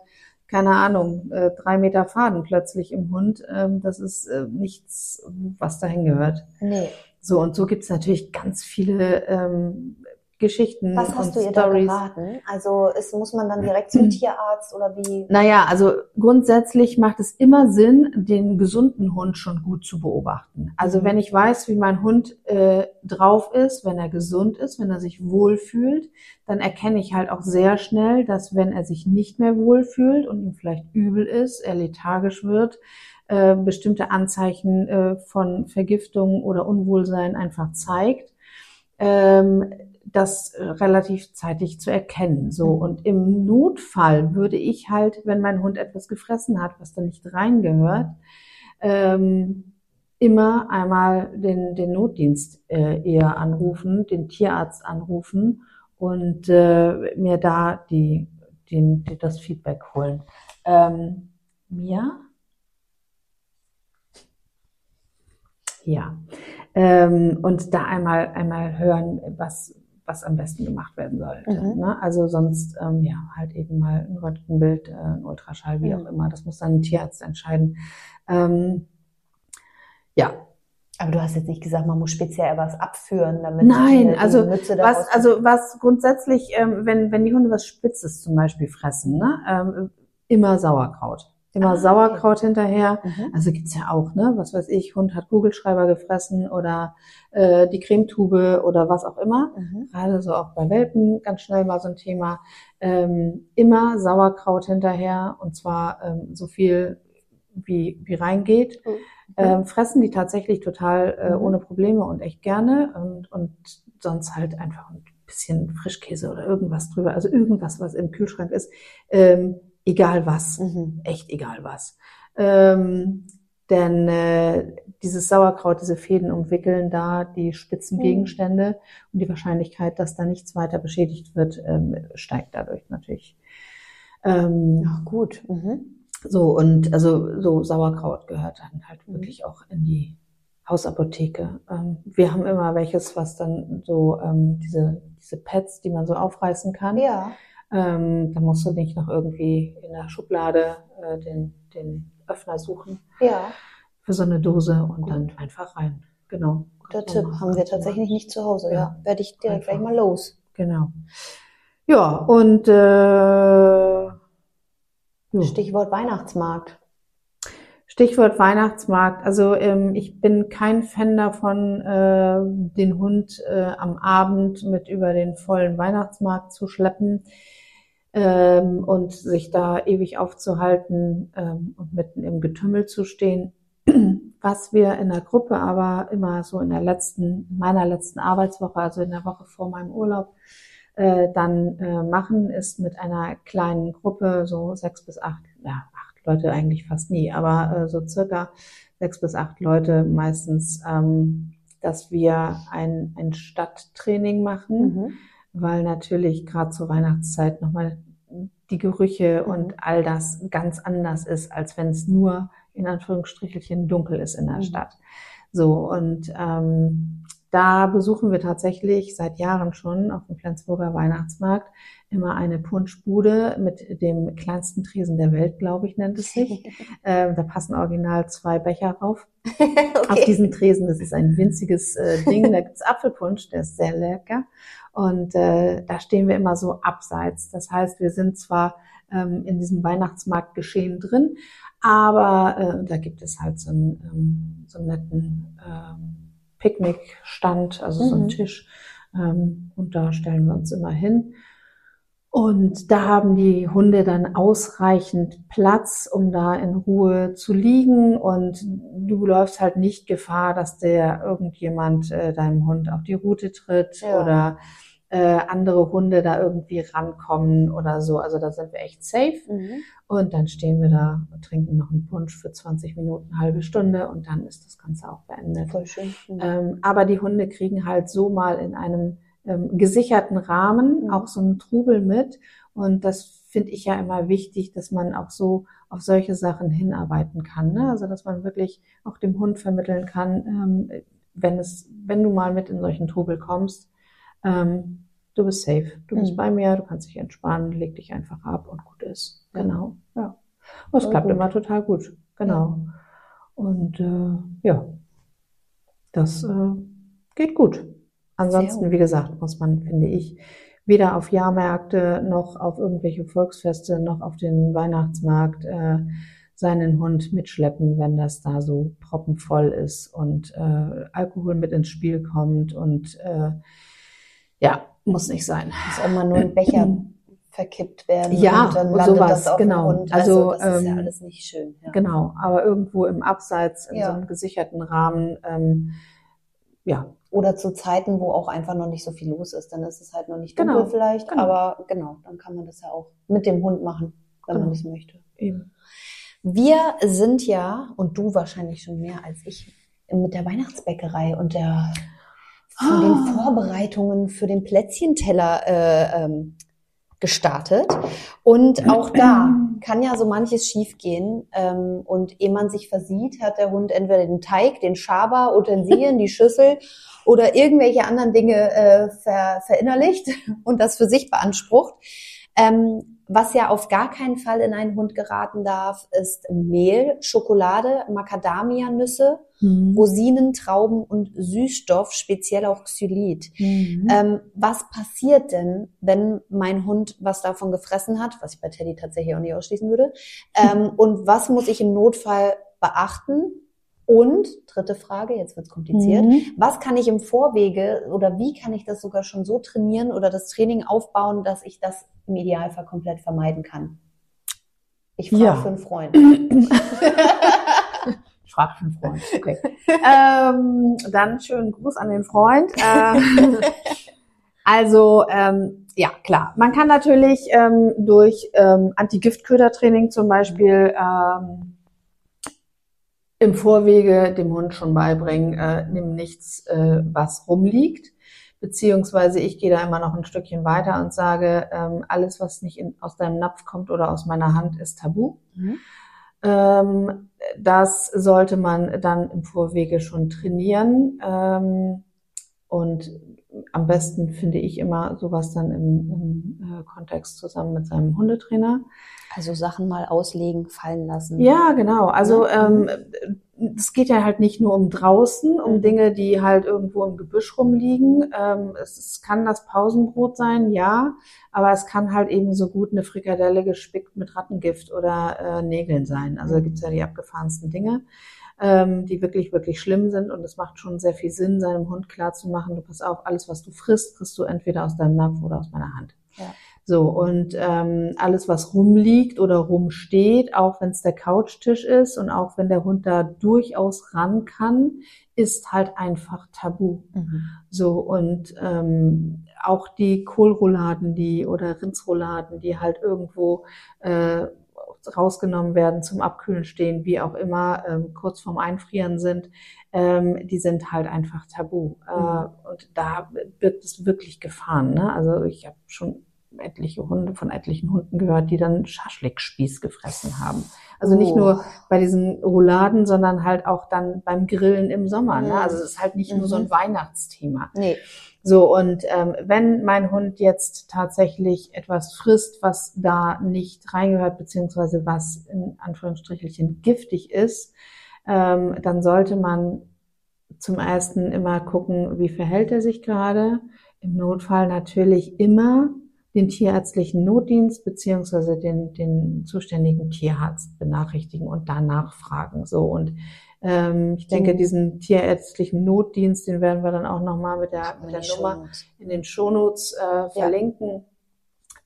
keine Ahnung äh, drei Meter Faden plötzlich im Hund. Ähm, das ist äh, nichts, was dahin gehört. Nee. So und so gibt's natürlich ganz viele ähm, Geschichten Was hast du ihr da Stories. geraten? Also ist, muss man dann direkt zum Tierarzt oder wie? Naja, also grundsätzlich macht es immer Sinn, den gesunden Hund schon gut zu beobachten. Also Mhm. wenn ich weiß, wie mein Hund äh, drauf ist, wenn er gesund ist, wenn er sich wohlfühlt, dann erkenne ich halt auch sehr schnell, dass wenn er sich nicht mehr wohlfühlt und ihm vielleicht übel ist, er lethargisch wird, äh, bestimmte Anzeichen äh, von Vergiftung oder Unwohlsein einfach zeigt. Ähm, das äh, relativ zeitig zu erkennen. So Mhm. und im Notfall würde ich halt, wenn mein Hund etwas gefressen hat, was da nicht reingehört, ähm, immer einmal den, den Notdienst äh, eher anrufen, den Tierarzt anrufen und äh, mir da die, den, die, das Feedback holen. Ähm, Mia? Ja. Ähm, und da einmal, einmal hören, was, was am besten gemacht werden sollte. Mhm. Ne? Also sonst, ähm, ja, halt eben mal ein Röntgenbild, äh, ein Ultraschall, wie Mhm. auch immer. Das muss dann ein Tierarzt entscheiden. Ähm, ja, Aber du hast jetzt nicht gesagt, man muss speziell was abführen, damit Nein, die, die also da was, also was grundsätzlich, ähm, wenn, wenn die Hunde was Spitzes zum Beispiel fressen, ne, ähm, immer Sauerkraut. Immer Ah, Sauerkraut hinterher. Mhm. Also gibt's ja auch, ne? Was weiß ich, Hund hat Kugelschreiber gefressen oder äh, die Cremetube oder was auch immer. Mhm. Gerade so auch bei Welpen ganz schnell mal so ein Thema. Ähm, immer Sauerkraut hinterher und zwar ähm, so viel wie, wie reingeht. Mhm. Ähm, fressen die tatsächlich total äh, Mhm. ohne Probleme und echt gerne und, und sonst halt einfach ein bisschen Frischkäse oder irgendwas drüber. Also irgendwas, was im Kühlschrank ist. Ähm, egal was Mhm. echt egal was. Ähm, denn äh, dieses Sauerkraut, diese Fäden umwickeln da die spitzen Mhm. Gegenstände und die Wahrscheinlichkeit, dass da nichts weiter beschädigt wird, ähm, steigt dadurch natürlich. Ähm, Ja, gut. Mhm. so, und also so Sauerkraut gehört dann halt Mhm. wirklich auch in die Hausapotheke. Ähm, wir haben immer welches, was dann so ähm, diese, diese Pads, die man so aufreißen kann. Ja. Ähm, da musst du nicht noch irgendwie in der Schublade äh, den, den Öffner suchen Ja. für so eine Dose und dann einfach rein. Genau. Guter Tipp. mal- Haben wir tatsächlich nicht zu Hause. Ja. Ja. Werde ich direkt Einfach. gleich mal los. Genau. Ja, und äh, jo. Stichwort Weihnachtsmarkt. Stichwort Weihnachtsmarkt. Also ähm, ich bin kein Fan davon, äh, den Hund äh, am Abend mit über den vollen Weihnachtsmarkt zu schleppen ähm, und sich da ewig aufzuhalten ähm, und mitten im Getümmel zu stehen. Was wir in der Gruppe aber immer so in der letzten, in meiner letzten Arbeitswoche, also in der Woche vor meinem Urlaub, äh, dann äh, machen, ist mit einer kleinen Gruppe, so sechs bis acht, ja, acht Leute eigentlich fast nie, aber äh, so circa sechs bis acht Leute meistens, ähm, dass wir ein, ein Stadttraining machen, Mhm. weil natürlich gerade zur Weihnachtszeit nochmal die Gerüche Mhm. und all das ganz anders ist, als wenn es nur in Anführungsstrichelchen dunkel ist in der Mhm. Stadt. So, und ähm, da besuchen wir tatsächlich seit Jahren schon auf dem Flensburger Weihnachtsmarkt immer eine Punschbude mit dem kleinsten Tresen der Welt, glaube ich, nennt es sich. Ähm, da passen original zwei Becher rauf. Auf okay. diesen Tresen, das ist ein winziges äh, Ding, da gibt's Apfelpunsch, der ist sehr lecker. Und äh, da stehen wir immer so abseits. Das heißt, wir sind zwar ähm, in diesem Weihnachtsmarktgeschehen drin, aber äh, da gibt es halt so einen, ähm, so einen netten ähm, Picknickstand, also so einen Mhm. Tisch. Ähm, und da stellen wir uns immer hin. Und da haben die Hunde dann ausreichend Platz, um da in Ruhe zu liegen. Und du läufst halt nicht Gefahr, dass der irgendjemand äh, deinem Hund auf die Route tritt Ja. oder äh, andere Hunde da irgendwie rankommen oder so. Also da sind wir echt safe. Mhm. Und dann stehen wir da und trinken noch einen Punsch für 20 Minuten, eine halbe Stunde und dann ist das Ganze auch beendet. Voll schön. Mhm. Ähm, aber die Hunde kriegen halt so mal in einem ähm, gesicherten Rahmen Mhm. auch so einen Trubel mit. Und das finde ich ja immer wichtig, dass man auch so auf solche Sachen hinarbeiten kann. Ne? Also dass man wirklich auch dem Hund vermitteln kann, ähm, wenn es, wenn du mal mit in solchen Trubel kommst, ähm, du bist safe, du bist Mhm. bei mir, du kannst dich entspannen, leg dich einfach ab und gut ist. Genau, ja. Und es klappt gut. immer total gut. Genau. Und äh, ja, das äh, geht gut. Ansonsten, wie gesagt, muss man, finde ich, weder auf Jahrmärkte noch auf irgendwelche Volksfeste noch auf den Weihnachtsmarkt äh, seinen Hund mitschleppen, wenn das da so proppenvoll ist und äh, Alkohol mit ins Spiel kommt und äh, ja, muss nicht sein. Muss auch mal nur ein Becher verkippt werden. Ja, und dann landet sowas, das auf genau. dem Hund. Also, Also, das ist ja ähm, alles nicht schön. Ja. Genau, aber irgendwo im Abseits, in Ja. so einem gesicherten Rahmen, ähm, ja, Oder zu Zeiten, wo auch einfach noch nicht so viel los ist. Dann ist es halt noch nicht dunkel Genau, vielleicht, genau. aber genau, dann kann man das ja auch mit dem Hund machen, wenn man Genau. das möchte. eben. Wir sind ja, und du wahrscheinlich schon mehr als ich, mit der Weihnachtsbäckerei und der von den Ah. Vorbereitungen für den Plätzchenteller äh, ähm, gestartet. Und auch da kann ja so manches schiefgehen. Ähm, und ehe man sich versieht, hat der Hund entweder den Teig, den Schaber, Utensilien, die Schüssel oder irgendwelche anderen Dinge äh, ver verinnerlicht und das für sich beansprucht. Ähm, was ja auf gar keinen Fall in einen Hund geraten darf, ist Mehl, Schokolade, Macadamia-Nüsse, mhm. Rosinen, Trauben und Süßstoff, speziell auch Xylit. Mhm. Ähm, was passiert denn, wenn mein Hund was davon gefressen hat, was ich bei Teddy tatsächlich auch nicht ausschließen würde? Ähm, und was muss ich im Notfall beachten? Und dritte Frage, jetzt wird's kompliziert. Mhm. Was kann ich im Vorwege oder wie kann ich das sogar schon so trainieren oder das Training aufbauen, dass ich das im Idealfall komplett vermeiden kann? Ich frage ja. für einen Freund. ich frage für einen Freund. Okay. ähm, dann schönen Gruß an den Freund. Ähm, also ähm, ja, klar. Man kann natürlich ähm, durch ähm, Anti-Giftköder-Training zum Beispiel ähm, im Vorwege dem Hund schon beibringen, äh, nimm nichts, äh, was rumliegt. Beziehungsweise ich gehe da immer noch ein Stückchen weiter und sage, ähm, alles, was nicht in, aus deinem Napf kommt oder aus meiner Hand, ist tabu. Mhm. Ähm, das sollte man dann im Vorwege schon trainieren. Ähm, und am besten finde ich immer sowas dann im, im äh, Kontext zusammen mit seinem Hundetrainer. Also Sachen mal auslegen, fallen lassen. Ja, genau. Also ähm, es geht ja halt nicht nur um draußen, um mhm. Dinge, die halt irgendwo im Gebüsch rumliegen. Ähm, es, es, kann das Pausenbrot sein, ja, aber es kann halt eben so gut eine Frikadelle gespickt mit Rattengift oder äh, Nägeln sein. Also da gibt's ja die abgefahrensten Dinge, ähm, die wirklich, wirklich schlimm sind und es macht schon sehr viel Sinn, seinem Hund klarzumachen, du pass auf, alles, was du frisst, kriegst du entweder aus deinem Napf oder aus meiner Hand. Ja. So, und ähm, alles, was rumliegt oder rumsteht, auch wenn es der Couchtisch ist und auch wenn der Hund da durchaus ran kann, ist halt einfach tabu. Mhm. So, und ähm, auch die Kohlrouladen, die oder Rindsrouladen, die halt irgendwo äh, rausgenommen werden, zum Abkühlen stehen, wie auch immer, ähm, kurz vorm Einfrieren sind, ähm, die sind halt einfach tabu. Äh, mhm. Äh, und da wird es wirklich gefahren. Ne? Also ich habe schon etliche Hunde, von etlichen Hunden gehört, die dann Schaschlikspieß gefressen haben. Also nicht oh. nur bei diesen Rouladen, sondern halt auch dann beim Grillen im Sommer. Ne? Also es ist halt nicht mhm. nur so ein mhm. Weihnachtsthema. Nee. So, und ähm, wenn mein Hund jetzt tatsächlich etwas frisst, was da nicht reingehört, beziehungsweise was in Anführungsstrichelchen giftig ist, ähm, dann sollte man zum ersten immer gucken, wie verhält er sich gerade. Im Notfall natürlich immer den tierärztlichen Notdienst beziehungsweise den, den zuständigen Tierarzt benachrichtigen und danach fragen. So und ich denke, diesen tierärztlichen Notdienst, den werden wir dann auch nochmal mit der, mit der Nummer in den Shownotes äh, verlinken.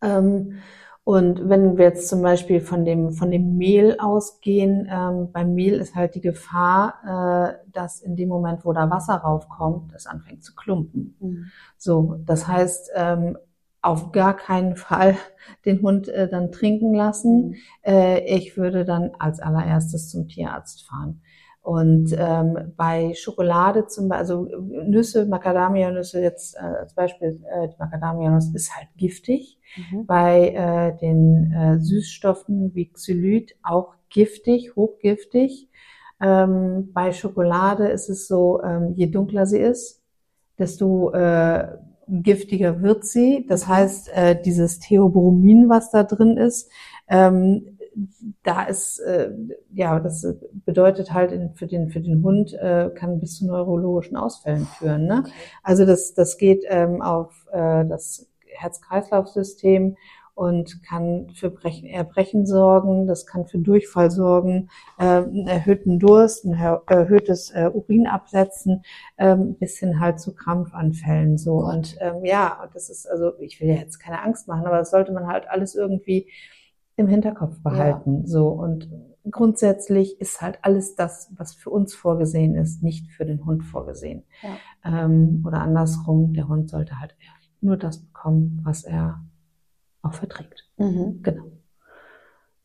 Ja. Ähm, und wenn wir jetzt zum Beispiel von dem, von dem Mehl ausgehen, ähm, beim Mehl ist halt die Gefahr, äh, dass in dem Moment, wo da Wasser raufkommt, es anfängt zu klumpen. Mhm. So, das heißt, ähm, auf gar keinen Fall den Hund äh, dann trinken lassen. Mhm. Äh, ich würde dann als allererstes zum Tierarzt fahren. Und ähm, bei Schokolade zum Beispiel, also Nüsse, Macadamia-Nüsse jetzt äh, als Beispiel, äh, die Macadamia-Nuss ist halt giftig. Mhm. Bei äh, den äh, Süßstoffen wie Xylit auch giftig, hochgiftig. Ähm, bei Schokolade ist es so, ähm, je dunkler sie ist, desto äh, giftiger wird sie. Das heißt, äh, dieses Theobromin, was da drin ist, ähm, da ist, äh, ja, das bedeutet halt in, für den für den Hund äh, kann bis zu neurologischen Ausfällen führen. Ne? Also das das geht ähm, auf äh, das Herz-Kreislauf-System und kann für Brechen, Erbrechen sorgen, das kann für Durchfall sorgen, äh, einen erhöhten Durst, ein erhöhtes äh, Urinabsetzen, ähm, bis hin halt zu Krampfanfällen so. Und ähm, ja, das ist also, ich will ja jetzt keine Angst machen, aber das sollte man halt alles irgendwie im Hinterkopf behalten. Ja. So und grundsätzlich ist halt alles das, was für uns vorgesehen ist, nicht für den Hund vorgesehen. Ja. Ähm, oder andersrum, der Hund sollte halt nur das bekommen, was er auch verträgt. Mhm. Genau.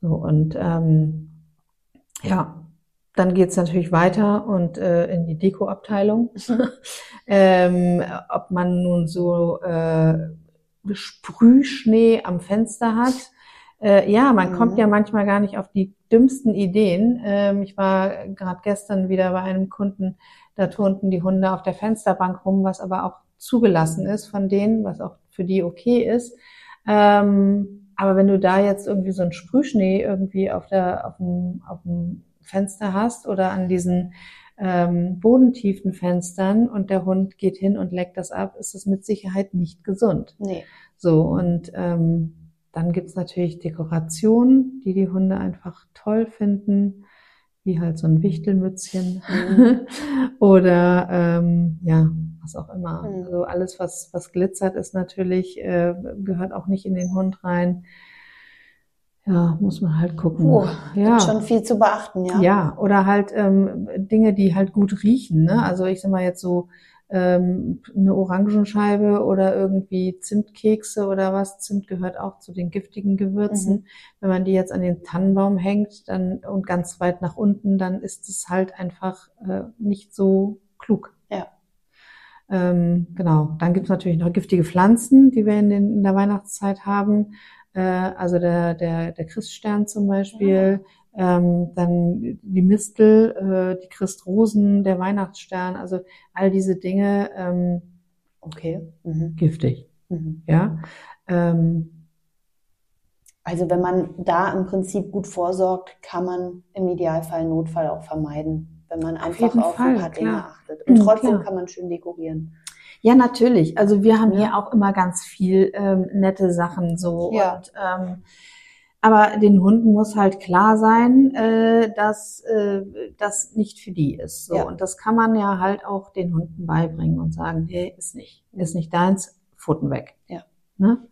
So, und ähm, ja, dann geht's natürlich weiter und äh, in die Dekoabteilung. ähm, ob man nun so äh, Sprühschnee am Fenster hat. Äh, ja, man mhm. kommt ja manchmal gar nicht auf die dümmsten Ideen. Ähm, ich war gerade gestern wieder bei einem Kunden, da turnten die Hunde auf der Fensterbank rum, was aber auch zugelassen ist von denen, was auch für die okay ist. Ähm, aber wenn du da jetzt irgendwie so einen Sprühschnee irgendwie auf der, auf dem, auf dem Fenster hast oder an diesen ähm, bodentiefen Fenstern und der Hund geht hin und leckt das ab, ist es mit Sicherheit nicht gesund. Nee. So, und ähm, dann gibt's natürlich Dekorationen, die die Hunde einfach toll finden, wie halt so ein Wichtelmützchen Mhm. oder ähm, ja, was auch immer. Mhm. Also alles, was, was glitzert, ist natürlich, äh, gehört auch nicht in den Hund rein. Ja, muss man halt gucken. Puh, ja. Gibt schon viel zu beachten, ja. Ja, oder halt ähm, Dinge, die halt gut riechen. Ne? Also ich sag mal jetzt so ähm, eine Orangenscheibe oder irgendwie Zimtkekse oder was. Zimt gehört auch zu den giftigen Gewürzen. Mhm. Wenn man die jetzt an den Tannenbaum hängt dann und ganz weit nach unten, dann ist es halt einfach äh, nicht so klug. Ja. Ähm, genau. Dann gibt's natürlich noch giftige Pflanzen, die wir in, den, in der Weihnachtszeit haben. Äh, also der, der, der Christstern zum Beispiel. Ähm, dann die Mistel, äh, die Christrosen, der Weihnachtsstern, also all diese Dinge ähm, Okay. Mhm. giftig, Mhm. ja. Ähm, Also wenn man da im Prinzip gut vorsorgt, kann man im Idealfall Notfall auch vermeiden, wenn man einfach jeden auf Fall, ein paar Dinge klar. achtet. Und Mhm, trotzdem klar. kann man schön dekorieren. ja, natürlich. Also wir haben Ja. hier auch immer ganz viel ähm, nette Sachen so. Ja. Und, ähm, aber den Hunden muss halt klar sein, äh, dass äh, das nicht für die ist. So. Ja. Und das kann man ja halt auch den Hunden beibringen und sagen, hey, ist nicht, ist nicht deins, Pfoten weg. Ja. Ne?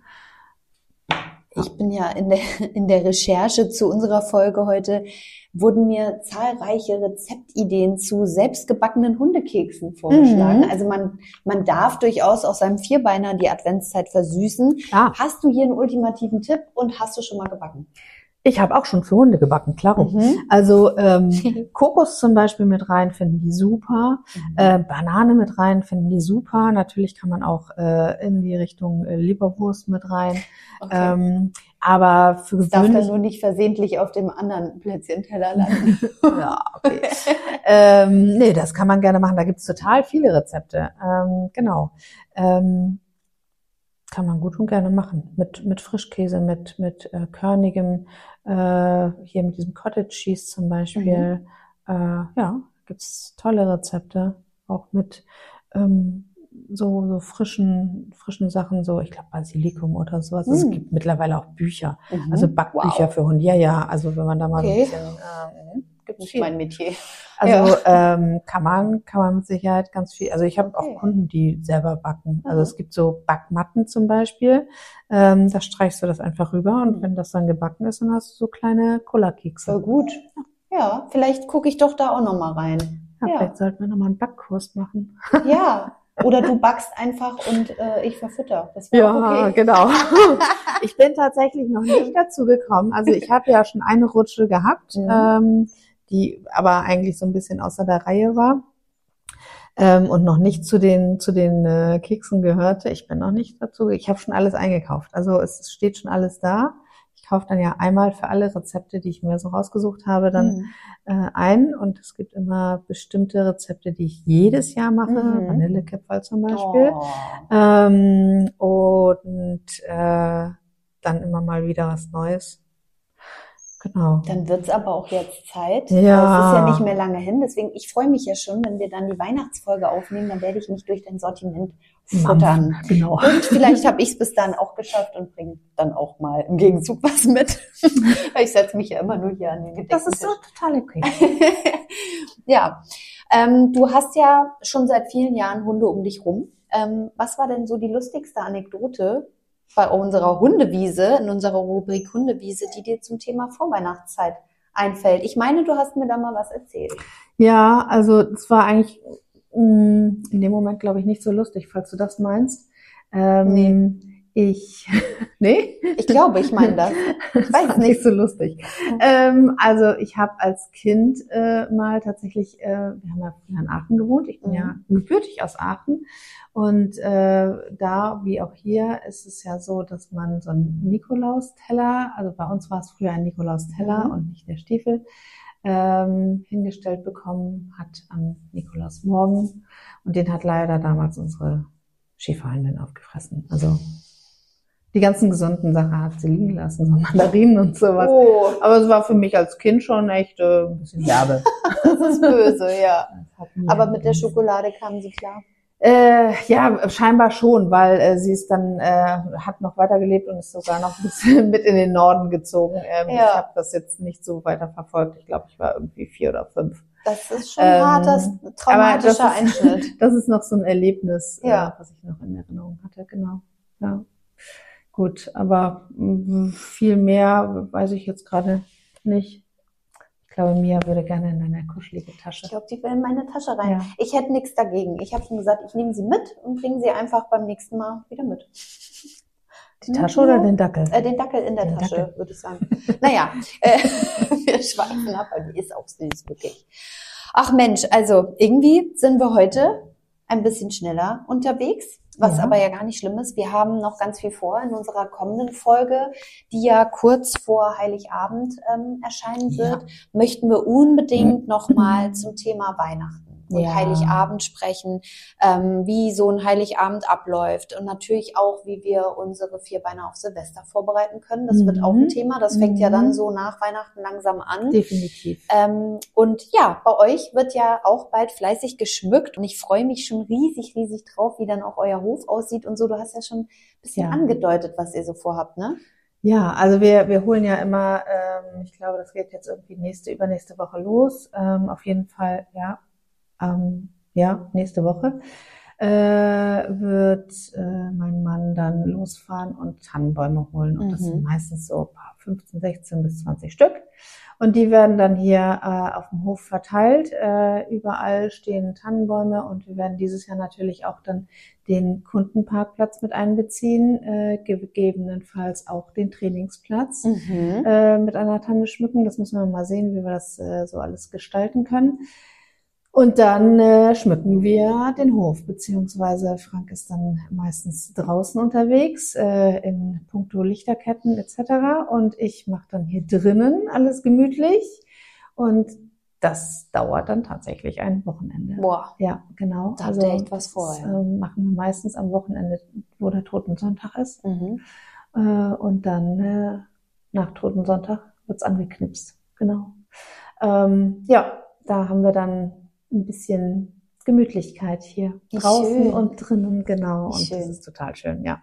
Ich bin ja in der, in der Recherche zu unserer Folge heute, wurden mir zahlreiche Rezeptideen zu selbstgebackenen Hundekeksen vorgeschlagen. Mhm. Also man, man darf durchaus auch seinem Vierbeiner die Adventszeit versüßen. Klar. Hast du hier einen ultimativen Tipp und hast du schon mal gebacken? Ich habe auch schon für Hunde gebacken, klaro. Mhm. Also ähm, Kokos zum Beispiel mit rein finden die super. Äh, Banane mit rein finden die super. Natürlich kann man auch äh, in die Richtung äh, Leberwurst mit rein. Okay. Ähm, aber für Das darf dann nur nicht versehentlich auf dem anderen Plätzchenteller landen. ja, okay. ähm, nee, das kann man gerne machen. Da gibt's total viele Rezepte. Ähm, genau. Ähm, kann man gut und gerne machen. Mit, mit Frischkäse, mit, mit äh, körnigem, äh, hier mit diesem Cottage Cheese zum Beispiel. Äh, ja, gibt's tolle Rezepte. Auch mit ähm, so, so frischen, frischen Sachen, so, ich glaube Basilikum oder sowas. Es Mm. gibt mittlerweile auch Bücher. Mhm. Also Backbücher Wow. für Hunde. Ja, ja, also wenn man da mal Okay. so ein bisschen, ähm, gibt's Nicht viel. mein Metier. Also ähm, kann man, kann man mit Sicherheit ganz viel. Also ich habe Okay. auch Kunden, die selber backen. Also Mhm. es gibt so Backmatten zum Beispiel. Ähm, da streichst du das einfach rüber und Mhm. wenn das dann gebacken ist, dann hast du so kleine Cola-Kekse. Voll gut. Ja, vielleicht gucke ich doch da auch noch mal rein. Ja, Ja. Vielleicht sollten wir nochmal einen Backkurs machen. Ja. Oder du backst einfach und äh, ich verfütter. Das wäre okay. genau. ich bin tatsächlich noch nicht dazu gekommen. Also ich habe ja schon eine Rutsche gehabt, Mhm. ähm, die aber eigentlich so ein bisschen außer der Reihe war. Ähm, und noch nicht zu den zu den äh, Keksen gehörte. Ich bin noch nicht dazu. Ich habe schon alles eingekauft. Also es steht schon alles da. Ich kaufe dann ja einmal für alle Rezepte, die ich mir so rausgesucht habe, dann Mhm. äh, ein. Und es gibt immer bestimmte Rezepte, die ich jedes Jahr mache. Mhm. Vanillekipferl zum Beispiel. Oh. Ähm, und äh, dann immer mal wieder was Neues. Genau. Dann wird's aber auch jetzt Zeit. Ja. Es ist ja nicht mehr lange hin. Deswegen, ich freue mich ja schon, wenn wir dann die Weihnachtsfolge aufnehmen. Dann werde ich mich durch dein Sortiment futtern. Genau. Und vielleicht habe ich es bis dann auch geschafft und bringe dann auch mal im Gegenzug was mit. Weil ich setze mich ja immer nur hier an den Gedecktisch. Das ist so total okay. ja, ähm, du hast ja schon seit vielen Jahren Hunde um dich rum. Ähm, was war denn so die lustigste Anekdote bei unserer Hundewiese, in unserer Rubrik Hundewiese, die dir zum Thema Vorweihnachtszeit einfällt? Ich meine, du hast mir da mal was erzählt. Ja, also es war eigentlich mh, in dem Moment, glaube ich, nicht so lustig, falls du das meinst. Ähm, Ich, nee? Ich glaube, ich meine das. Ich weiß weiß nicht. nicht so lustig. Ähm, also ich habe als Kind äh, mal tatsächlich, äh, wir haben ja früher in Aachen gewohnt, ich bin Mhm. ja gebürtig aus Aachen und äh, da, wie auch hier, ist es ja so, dass man so einen Nikolausteller, also bei uns war es früher ein Nikolausteller Mhm. und nicht der Stiefel, ähm, hingestellt bekommen hat am Nikolausmorgen und den hat leider damals unsere Schäferhündin aufgefressen. Also Die ganzen gesunden Sachen hat sie liegen lassen, so Mandarinen und sowas. Oh, Aber es war für mich als Kind schon echt äh, ein bisschen derbe. das ist böse, ja. Das Aber mit der Schokolade kamen sie klar. Äh, ja, scheinbar schon, weil äh, sie ist dann, äh, hat noch weitergelebt und ist sogar noch ein bisschen mit in den Norden gezogen. Ähm, Ja. Ich habe das jetzt nicht so weiter verfolgt. Ich glaube, ich war irgendwie vier oder fünf. Das ist schon Ähm, ein harter, traumatischer das ist- Einschnitt. Das ist noch so ein Erlebnis, Ja. äh, was ich noch in Erinnerung hatte, genau. Ja. Gut, aber mh, viel mehr weiß ich jetzt gerade nicht. Ich glaube, Mia würde gerne in eine kuschelige Tasche. Ich glaube, die will in meine Tasche rein. Ja. Ich hätte nichts dagegen. Ich habe schon gesagt, ich nehme sie mit und bringe sie einfach beim nächsten Mal wieder mit. Die Tasche oder den Dackel? Äh, den Dackel in der Den Tasche, Dackel. würde ich sagen. naja, äh, wir schweifen ab, aber die ist auch süß, wirklich. Ach Mensch, also irgendwie sind wir heute ein bisschen schneller unterwegs, was Ja. aber ja gar nicht schlimm ist. Wir haben noch ganz viel vor in unserer kommenden Folge, die ja kurz vor Heiligabend ähm, erscheinen Ja. wird. Möchten wir unbedingt nochmal zum Thema Weihnachten und Ja. Heiligabend sprechen, ähm, wie so ein Heiligabend abläuft und natürlich auch, wie wir unsere Vierbeiner auf Silvester vorbereiten können. Das wird Mhm. auch ein Thema. Das fängt ja dann Mhm. so nach Weihnachten langsam an. Definitiv. Ähm, und ja, bei euch wird ja auch bald fleißig geschmückt und ich freue mich schon riesig, riesig drauf, wie dann auch euer Hof aussieht und so. Du hast ja schon ein bisschen Ja. angedeutet, was ihr so vorhabt, ne? Ja, also wir, wir holen ja immer, ähm, ich glaube, das geht jetzt irgendwie nächste, übernächste Woche los. Ähm, auf jeden Fall, ja, ähm, ja, nächste Woche äh, wird äh, mein Mann dann losfahren und Tannenbäume holen. Und das Mhm. sind meistens so 15, 16 bis 20 Stück. Und die werden dann hier äh, auf dem Hof verteilt. Äh, überall stehen Tannenbäume und wir werden dieses Jahr natürlich auch dann den Kundenparkplatz mit einbeziehen, äh, gegebenenfalls auch den Trainingsplatz Mhm. äh, mit einer Tanne schmücken. Das müssen wir mal sehen, wie wir das äh, so alles gestalten können. Und dann äh, schmücken wir den Hof, beziehungsweise Frank ist dann meistens draußen unterwegs, äh, in puncto Lichterketten etc. Und ich mache dann hier drinnen alles gemütlich. Und das dauert dann tatsächlich ein Wochenende. Boah, Ja, genau. Da habt ihr echt was vor, das, ja. ähm, machen wir meistens am Wochenende, wo der Totensonntag ist. mhm. Äh, und dann äh, nach Totensonntag wird's angeknipst. Genau. Ähm, ja, da haben wir dann ein bisschen Gemütlichkeit hier Wie draußen schön. und drinnen, genau. Wie Und schön. das ist total schön, ja.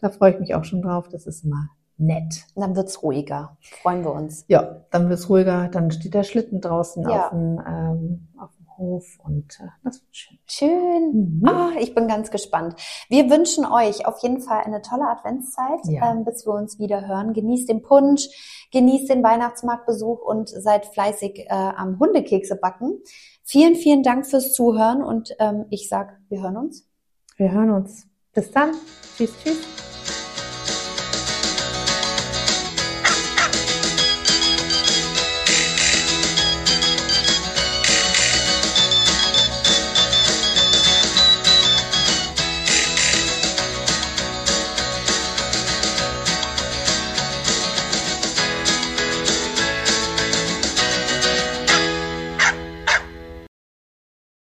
Da freue ich mich auch schon drauf. Das ist immer nett. dann wird's ruhiger. Freuen wir uns. Ja, dann wird's ruhiger. Dann steht der Schlitten draußen Ja. auf, dem, ähm, auf dem Hof und äh, das wird schön. Schön. Mhm. Ah, ich bin ganz gespannt. Wir wünschen euch auf jeden Fall eine tolle Adventszeit, Ja. ähm, bis wir uns wieder hören. Genießt den Punsch, genießt den Weihnachtsmarktbesuch und seid fleißig äh, am Hundekekse backen. Vielen, vielen Dank fürs Zuhören und ähm, ich sag, wir hören uns. Wir hören uns. Bis dann. Tschüss, tschüss.